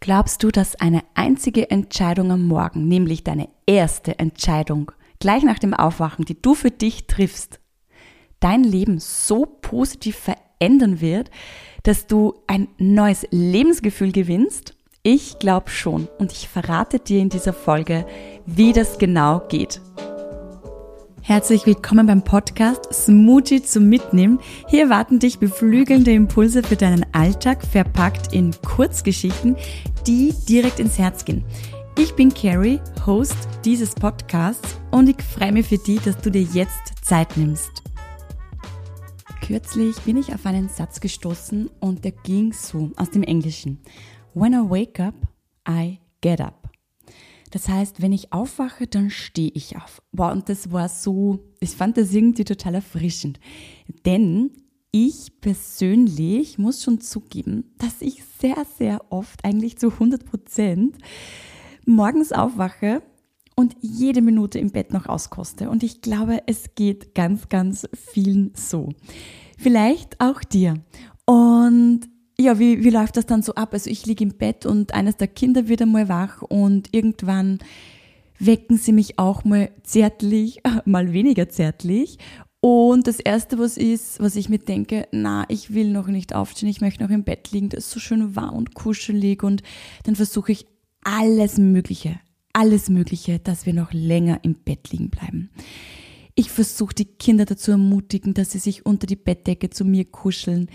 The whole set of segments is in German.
Glaubst du, dass eine einzige Entscheidung am Morgen, nämlich deine erste Entscheidung, gleich nach dem Aufwachen, die du für dich triffst, dein Leben so positiv verändern wird, dass du ein neues Lebensgefühl gewinnst? Ich glaube schon und ich verrate dir in dieser Folge, wie das genau geht. Herzlich willkommen beim Podcast Smoothie zum Mitnehmen. Hier warten dich beflügelnde Impulse für deinen Alltag, verpackt in Kurzgeschichten, die direkt ins Herz gehen. Ich bin Carrie, Host dieses Podcasts und ich freue mich für dich, dass du dir jetzt Zeit nimmst. Kürzlich bin ich auf einen Satz gestoßen und der ging so aus dem Englischen. When I wake up, I get up. Das heißt, wenn ich aufwache, dann stehe ich auf. Wow, und das war so, ich fand das irgendwie total erfrischend. Denn ich persönlich muss schon zugeben, dass ich sehr, sehr oft, eigentlich zu 100 Prozent, morgens aufwache und jede Minute im Bett noch auskoste. Und ich glaube, es geht ganz, ganz vielen so. Vielleicht auch dir. Und ja, wie, wie läuft das dann so ab? Also ich liege im Bett und eines der Kinder wird einmal wach und irgendwann wecken sie mich auch mal zärtlich, mal weniger zärtlich. Und das erste, was ist, was ich mir denke, na, ich will noch nicht aufstehen, ich möchte noch im Bett liegen, das ist so schön warm und kuschelig und dann versuche ich alles Mögliche, alles Mögliche, dass wir noch länger im Bett liegen bleiben. Ich versuche die Kinder dazu ermutigen, dass sie sich unter die Bettdecke zu mir kuscheln.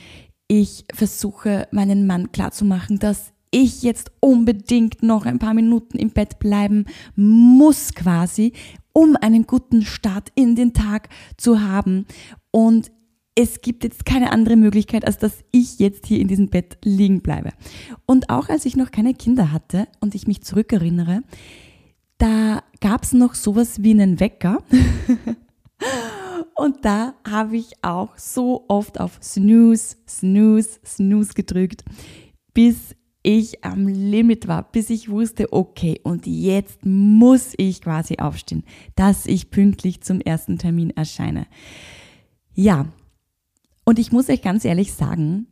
Ich versuche meinen Mann klarzumachen, dass ich jetzt unbedingt noch ein paar Minuten im Bett bleiben muss quasi, um einen guten Start in den Tag zu haben. Und es gibt jetzt keine andere Möglichkeit, als dass ich jetzt hier in diesem Bett liegen bleibe. Und auch als ich noch keine Kinder hatte und ich mich zurückerinnere, da gab es noch sowas wie einen Wecker. Und da habe ich auch so oft auf Snooze, Snooze, Snooze gedrückt, bis ich am Limit war, bis ich wusste, okay, und jetzt muss ich quasi aufstehen, dass ich pünktlich zum ersten Termin erscheine. Ja, und ich muss euch ganz ehrlich sagen,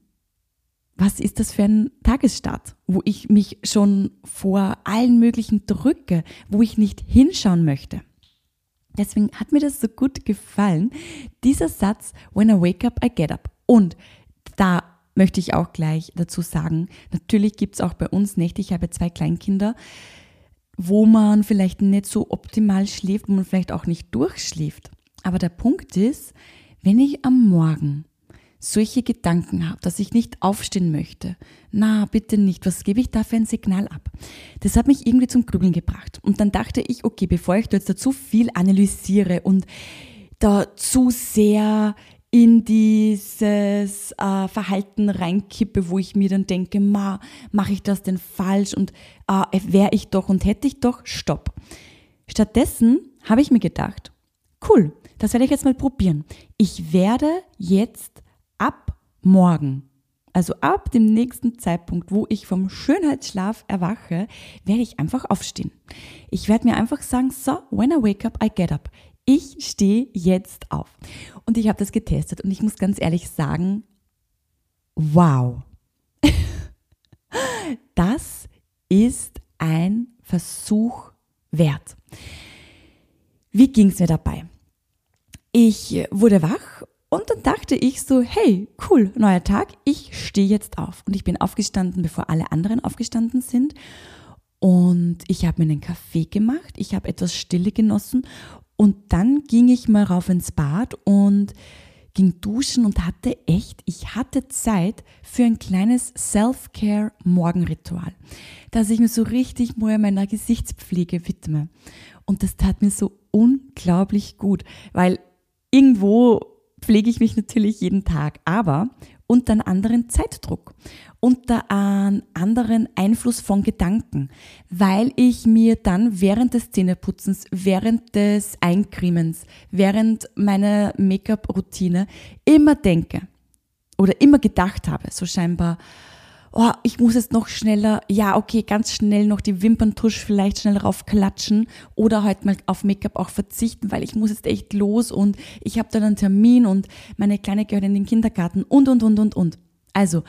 was ist das für ein Tagesstart, wo ich mich schon vor allen möglichen drücke, wo ich nicht hinschauen möchte. Deswegen hat mir das so gut gefallen, dieser Satz, when I wake up, I get up. Und da möchte ich auch gleich dazu sagen, natürlich gibt es auch bei uns Nächte, ich habe zwei Kleinkinder, wo man vielleicht nicht so optimal schläft, wo man vielleicht auch nicht durchschläft. Aber der Punkt ist, wenn ich am Morgen solche Gedanken habe, dass ich nicht aufstehen möchte, na, bitte nicht, was gebe ich da für ein Signal ab? Das hat mich irgendwie zum Grübeln gebracht. Und dann dachte ich, okay, bevor ich da jetzt dazu viel analysiere und da zu sehr in dieses äh, Verhalten reinkippe, wo ich mir dann denke, ma, mache ich das denn falsch und äh, wäre ich doch und hätte ich doch, stopp. Stattdessen habe ich mir gedacht, cool, das werde ich jetzt mal probieren. Ich werde jetzt ab morgen, also ab dem nächsten Zeitpunkt, wo ich vom Schönheitsschlaf erwache, werde ich einfach aufstehen. Ich werde mir einfach sagen, so, when I wake up, I get up. Ich stehe jetzt auf. Und ich habe das getestet und ich muss ganz ehrlich sagen, wow. das ist ein Versuch wert. Wie ging es mir dabei? Ich wurde wach und dann dachte ich so, hey, cool, neuer Tag, ich stehe jetzt auf. Und ich bin aufgestanden, bevor alle anderen aufgestanden sind. Und ich habe mir einen Kaffee gemacht, ich habe etwas Stille genossen und dann ging ich mal rauf ins Bad und ging duschen und hatte echt, ich hatte Zeit für ein kleines Self-Care-Morgenritual, dass ich mir so richtig mal meiner Gesichtspflege widme. Und das tat mir so unglaublich gut, weil irgendwo pflege ich mich natürlich jeden Tag, aber unter einem anderen Zeitdruck, unter einem anderen Einfluss von Gedanken, weil ich mir dann während des Zähneputzens, während des Eincremens, während meiner Make-up-Routine immer denke oder immer gedacht habe, so scheinbar, oh, ich muss jetzt noch schneller, ja, okay, ganz schnell noch die Wimperntusch vielleicht schnell raufklatschen oder halt mal auf Make-up auch verzichten, weil ich muss jetzt echt los und ich habe dann einen Termin und meine Kleine gehört in den Kindergarten und, und, und, und, und. Also,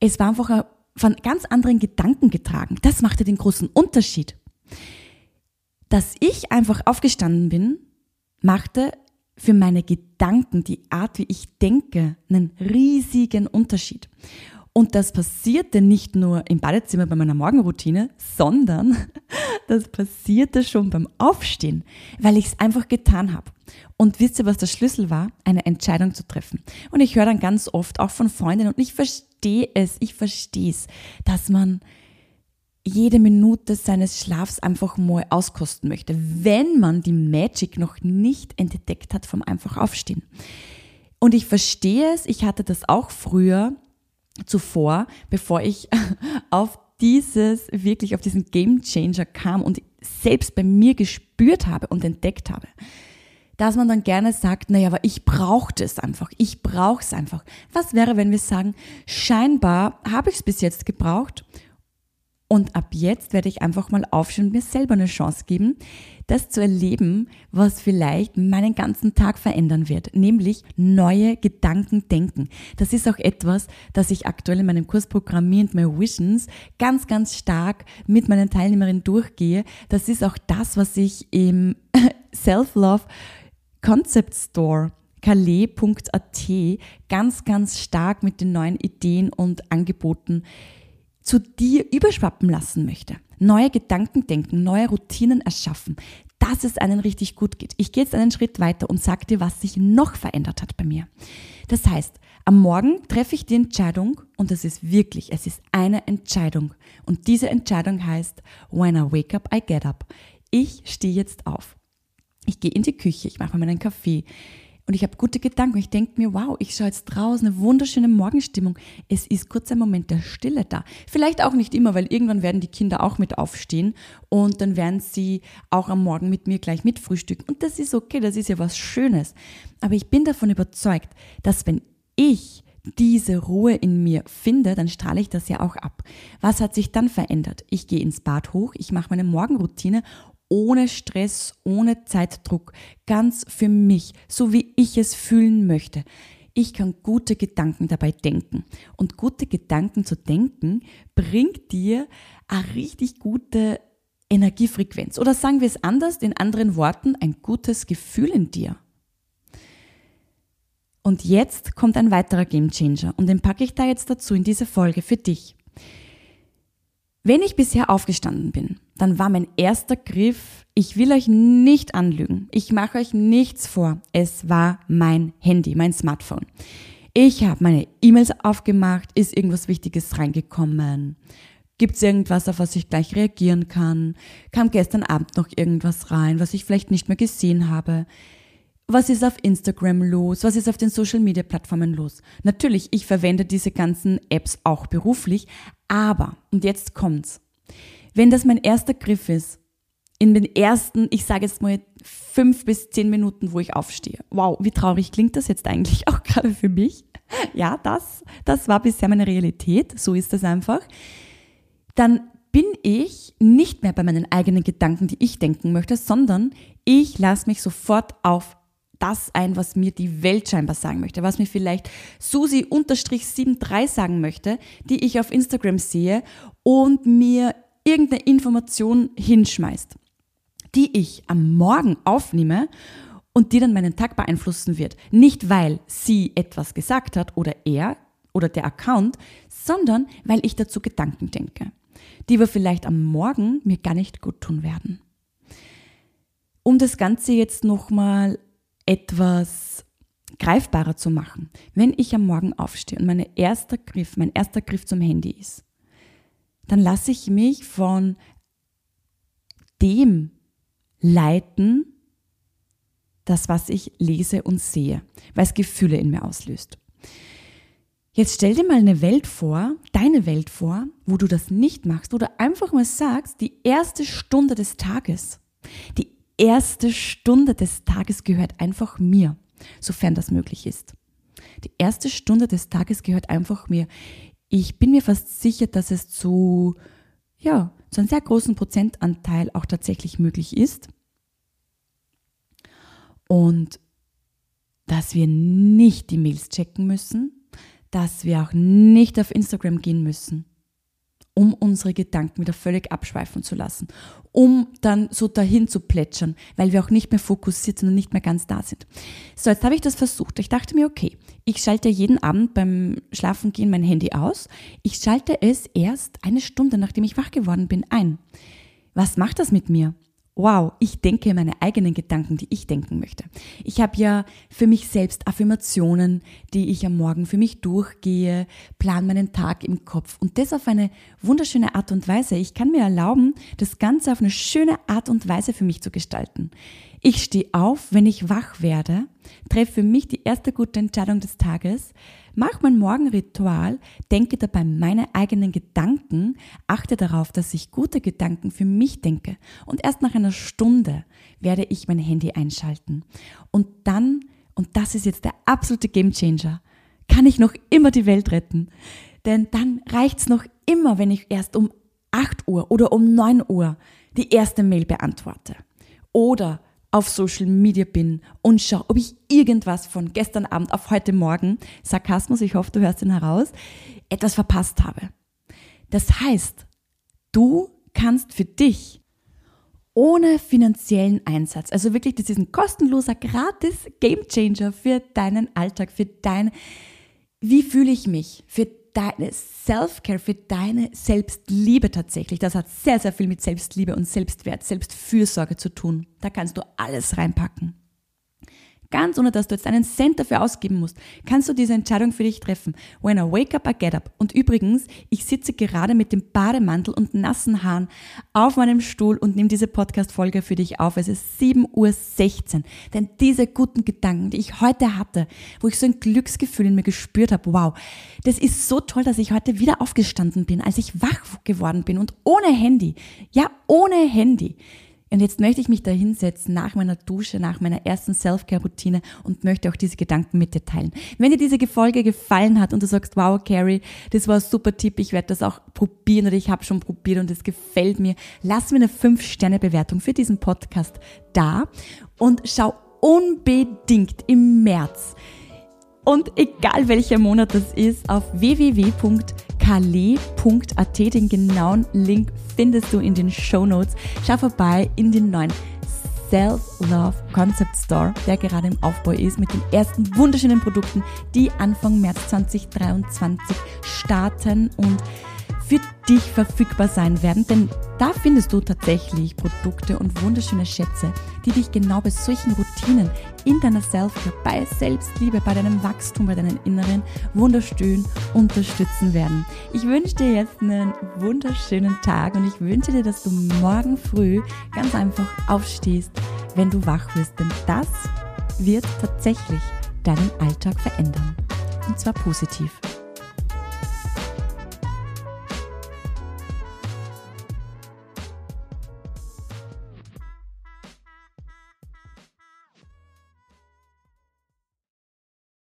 es war einfach ein von ganz anderen Gedanken getragen. Das machte den großen Unterschied. Dass ich einfach aufgestanden bin, machte für meine Gedanken, die Art, wie ich denke, einen riesigen Unterschied. Und das passierte nicht nur im Badezimmer bei meiner Morgenroutine, sondern das passierte schon beim Aufstehen, weil ich es einfach getan habe. Und wisst ihr, was der Schlüssel war? Eine Entscheidung zu treffen. Und ich höre dann ganz oft auch von Freundinnen und ich verstehe es, ich verstehe es, dass man jede Minute seines Schlafs einfach mal auskosten möchte, wenn man die Magic noch nicht entdeckt hat vom einfach aufstehen. Und ich verstehe es, ich hatte das auch früher zuvor, bevor ich auf dieses, wirklich auf diesen Game Changer kam und selbst bei mir gespürt habe und entdeckt habe, dass man dann gerne sagt, naja, aber ich brauche das einfach, ich brauche es einfach. Was wäre, wenn wir sagen, scheinbar habe ich es bis jetzt gebraucht und ab jetzt werde ich einfach mal aufstehen und mir selber eine Chance geben, das zu erleben, was vielleicht meinen ganzen Tag verändern wird, nämlich neue Gedanken denken. Das ist auch etwas, das ich aktuell in meinem Kurs Programmierend My Visions ganz, ganz stark mit meinen Teilnehmerinnen durchgehe. Das ist auch das, was ich im Self-Love Concept Store calais.at ganz, ganz stark mit den neuen Ideen und Angeboten zu dir überschwappen lassen möchte. Neue Gedanken denken, neue Routinen erschaffen, dass es einen richtig gut geht. Ich gehe jetzt einen Schritt weiter und sage dir, was sich noch verändert hat bei mir. Das heißt, am Morgen treffe ich die Entscheidung und das ist wirklich, es ist eine Entscheidung. Und diese Entscheidung heißt, when I wake up, I get up. Ich stehe jetzt auf. Ich gehe in die Küche, ich mache mir meinen Kaffee, und ich habe gute Gedanken. Ich denke mir, wow, ich schaue jetzt draußen, eine wunderschöne Morgenstimmung. Es ist kurz ein Moment der Stille da. Vielleicht auch nicht immer, weil irgendwann werden die Kinder auch mit aufstehen und dann werden sie auch am Morgen mit mir gleich mit frühstücken. Und das ist okay, das ist ja was Schönes. Aber ich bin davon überzeugt, dass wenn ich diese Ruhe in mir finde, dann strahle ich das ja auch ab. Was hat sich dann verändert? Ich gehe ins Bad hoch, ich mache meine Morgenroutine ohne Stress, ohne Zeitdruck, ganz für mich, so wie ich es fühlen möchte. Ich kann gute Gedanken dabei denken. Und gute Gedanken zu denken bringt dir eine richtig gute Energiefrequenz. Oder sagen wir es anders, in anderen Worten, ein gutes Gefühl in dir. Und jetzt kommt ein weiterer Gamechanger und den packe ich da jetzt dazu in diese Folge für dich. Wenn ich bisher aufgestanden bin, dann war mein erster Griff, ich will euch nicht anlügen, ich mache euch nichts vor, es war mein Handy, mein Smartphone. Ich habe meine E-Mails aufgemacht, ist irgendwas Wichtiges reingekommen, gibt es irgendwas, auf was ich gleich reagieren kann, kam gestern Abend noch irgendwas rein, was ich vielleicht nicht mehr gesehen habe. Was ist auf Instagram los? Was ist auf den Social Media Plattformen los? Natürlich, ich verwende diese ganzen Apps auch beruflich, aber, und jetzt kommt's, wenn das mein erster Griff ist, in den ersten, ich sage jetzt mal fünf bis zehn Minuten, wo ich aufstehe. Wow, wie traurig klingt das jetzt eigentlich auch gerade für mich? Ja, das, das war bisher meine Realität. So ist das einfach. Dann bin ich nicht mehr bei meinen eigenen Gedanken, die ich denken möchte, sondern ich lasse mich sofort auf das ein, was mir die Welt scheinbar sagen möchte, was mir vielleicht Susi-73 sagen möchte, die ich auf Instagram sehe und mir irgendeine Information hinschmeißt, die ich am Morgen aufnehme und die dann meinen Tag beeinflussen wird. Nicht weil sie etwas gesagt hat oder er oder der Account, sondern weil ich dazu Gedanken denke, die wir vielleicht am Morgen mir gar nicht gut tun werden. Um das Ganze jetzt nochmal etwas greifbarer zu machen. Wenn ich am Morgen aufstehe und mein erster Griff, mein erster Griff zum Handy ist, dann lasse ich mich von dem leiten, das, was ich lese und sehe, weil es Gefühle in mir auslöst. Jetzt stell dir mal eine Welt vor, deine Welt vor, wo du das nicht machst, oder einfach mal sagst, die erste Stunde des Tages, die erste Stunde des Tages gehört einfach mir, sofern das möglich ist. Die erste Stunde des Tages gehört einfach mir. Ich bin mir fast sicher, dass es zu, ja, zu einem sehr großen Prozentanteil auch tatsächlich möglich ist. Und dass wir nicht die Mails checken müssen, dass wir auch nicht auf Instagram gehen müssen. Um unsere Gedanken wieder völlig abschweifen zu lassen, um dann so dahin zu plätschern, weil wir auch nicht mehr fokussiert sind und nicht mehr ganz da sind. So, jetzt habe ich das versucht. Ich dachte mir, okay, ich schalte jeden Abend beim Schlafengehen mein Handy aus. Ich schalte es erst eine Stunde, nachdem ich wach geworden bin, ein. Was macht das mit mir? Wow, ich denke meine eigenen Gedanken, die ich denken möchte. Ich habe ja für mich selbst Affirmationen, die ich am Morgen für mich durchgehe, plan meinen Tag im Kopf und das auf eine wunderschöne Art und Weise. Ich kann mir erlauben, das Ganze auf eine schöne Art und Weise für mich zu gestalten. Ich stehe auf, wenn ich wach werde, treffe für mich die erste gute Entscheidung des Tages, mache mein Morgenritual, denke dabei meine eigenen Gedanken, achte darauf, dass ich gute Gedanken für mich denke und erst nach einer Stunde werde ich mein Handy einschalten. Und dann, und das ist jetzt der absolute Gamechanger, kann ich noch immer die Welt retten. Denn dann reicht's noch immer, wenn ich erst um 8 Uhr oder um 9 Uhr die erste Mail beantworte. Oder auf Social Media bin und schaue, ob ich irgendwas von gestern Abend auf heute Morgen, Sarkasmus, ich hoffe, du hörst ihn heraus, etwas verpasst habe. Das heißt, du kannst für dich ohne finanziellen Einsatz, also wirklich, das ist ein kostenloser, gratis Gamechanger für deinen Alltag, für dein, wie fühle ich mich, für deine Self-Care, für deine Selbstliebe tatsächlich. Das hat sehr, sehr viel mit Selbstliebe und Selbstwert, Selbstfürsorge zu tun. Da kannst du alles reinpacken ganz ohne dass du jetzt einen Cent dafür ausgeben musst, kannst du diese Entscheidung für dich treffen. When I wake up, I get up. Und übrigens, ich sitze gerade mit dem Bademantel und nassen Haaren auf meinem Stuhl und nehme diese Podcast-Folge für dich auf. Es ist 7.16 Uhr. Denn diese guten Gedanken, die ich heute hatte, wo ich so ein Glücksgefühl in mir gespürt habe, wow, das ist so toll, dass ich heute wieder aufgestanden bin, als ich wach geworden bin und ohne Handy. Ja, ohne Handy und jetzt möchte ich mich da hinsetzen nach meiner Dusche, nach meiner ersten Self-Care-Routine und möchte auch diese Gedanken mit dir teilen. Wenn dir diese Folge gefallen hat und du sagst, wow, Carrie, das war ein super Tipp, ich werde das auch probieren oder ich habe schon probiert und es gefällt mir, lass mir eine 5-Sterne-Bewertung für diesen Podcast da und schau unbedingt im März und egal welcher Monat das ist, auf www.kale.at, den genauen Link findest du in den Show Notes. Schau vorbei in den neuen Self-Love Concept Store, der gerade im Aufbau ist, mit den ersten wunderschönen Produkten, die Anfang März 2023 starten und für dich verfügbar sein werden, denn da findest du tatsächlich Produkte und wunderschöne Schätze, die dich genau bei solchen Routinen in deiner Selfcare, bei Selbstliebe, bei deinem Wachstum, bei deinem Inneren wunderschön unterstützen werden. Ich wünsche dir jetzt einen wunderschönen Tag und ich wünsche dir, dass du morgen früh ganz einfach aufstehst, wenn du wach wirst, denn das wird tatsächlich deinen Alltag verändern. Und zwar positiv.